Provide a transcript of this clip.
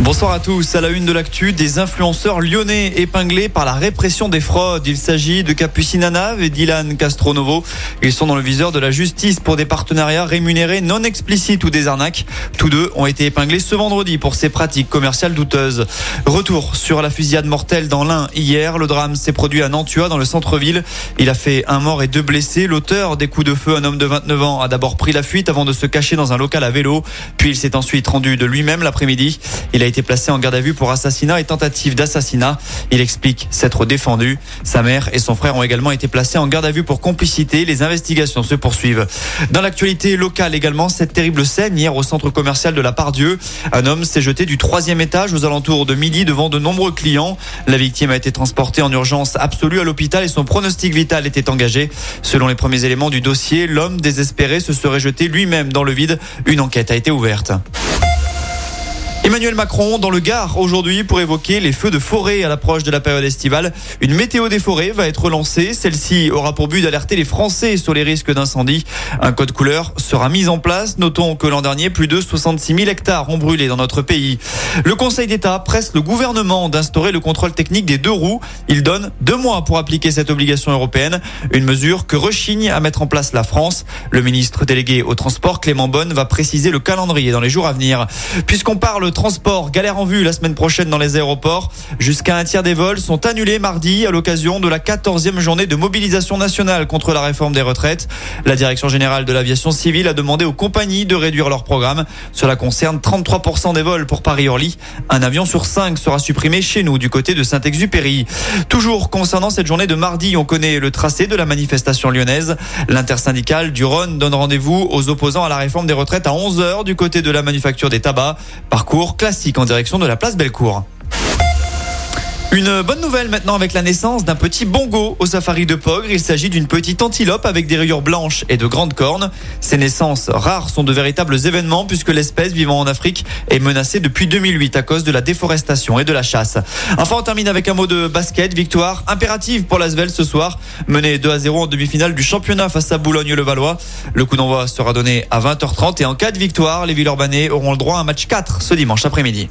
Bonsoir à tous. À la une de l'actu, des influenceurs lyonnais épinglés par la répression des fraudes. Il s'agit de Capucine Anav et Dylan Castronovo. Ils sont dans le viseur de la justice pour des partenariats rémunérés non explicites ou des arnaques. Tous deux ont été épinglés ce vendredi pour ces pratiques commerciales douteuses. Retour sur la fusillade mortelle dans l'Ain hier. Le drame s'est produit à Nantua dans le centre-ville. Il a fait un mort et deux blessés. L'auteur des coups de feu, un homme de 29 ans, a d'abord pris la fuite avant de se cacher dans un local à vélo. Puis il s'est ensuite rendu de lui-même l'après-midi. Été placé en garde à vue pour assassinat et tentative d'assassinat. Il explique s'être défendu. Sa mère et son frère ont également été placés en garde à vue pour complicité. Les investigations se poursuivent. Dans l'actualité locale également, cette terrible scène hier au centre commercial de la Pardieu. Un homme s'est jeté du troisième étage aux alentours de midi devant de nombreux clients. La victime a été transportée en urgence absolue à l'hôpital et son pronostic vital était engagé. Selon les premiers éléments du dossier, l'homme désespéré se serait jeté lui-même dans le vide. Une enquête a été ouverte. Emmanuel Macron dans le Gard aujourd'hui pour évoquer les feux de forêt à l'approche de la période estivale. Une météo des forêts va être lancée. Celle-ci aura pour but d'alerter les Français sur les risques d'incendie. Un code couleur sera mis en place. Notons que l'an dernier, plus de 66 000 hectares ont brûlé dans notre pays. Le Conseil d'État presse le gouvernement d'instaurer le contrôle technique des deux roues. Il donne deux mois pour appliquer cette obligation européenne. Une mesure que rechigne à mettre en place la France. Le ministre délégué au transport, Clément Bonne, va préciser le calendrier dans les jours à venir. Puisqu'on parle transport, galère en vue la semaine prochaine dans les aéroports. Jusqu'à un tiers des vols sont annulés mardi à l'occasion de la 14e journée de mobilisation nationale contre la réforme des retraites. La direction générale de l'aviation civile a demandé aux compagnies de réduire leur programme. Cela concerne 33% des vols pour Paris-Orly. Un avion sur cinq sera supprimé chez nous du côté de Saint-Exupéry. Toujours concernant cette journée de mardi, on connaît le tracé de la manifestation lyonnaise. L'intersyndicale du Rhône donne rendez-vous aux opposants à la réforme des retraites à 11h du côté de la manufacture des tabacs. Parcours classique en direction de la place Bellecour. Une bonne nouvelle maintenant avec la naissance d'un petit bongo au safari de Pogre. Il s'agit d'une petite antilope avec des rayures blanches et de grandes cornes. Ces naissances rares sont de véritables événements puisque l'espèce vivant en Afrique est menacée depuis 2008 à cause de la déforestation et de la chasse. Enfin, on termine avec un mot de basket. Victoire impérative pour l'Asvel ce soir. Menée 2 à 0 en demi-finale du championnat face à Boulogne-le-Valois. Le coup d'envoi sera donné à 20h30 et en cas de victoire, les Villeurbanais auront le droit à un match 4 ce dimanche après-midi.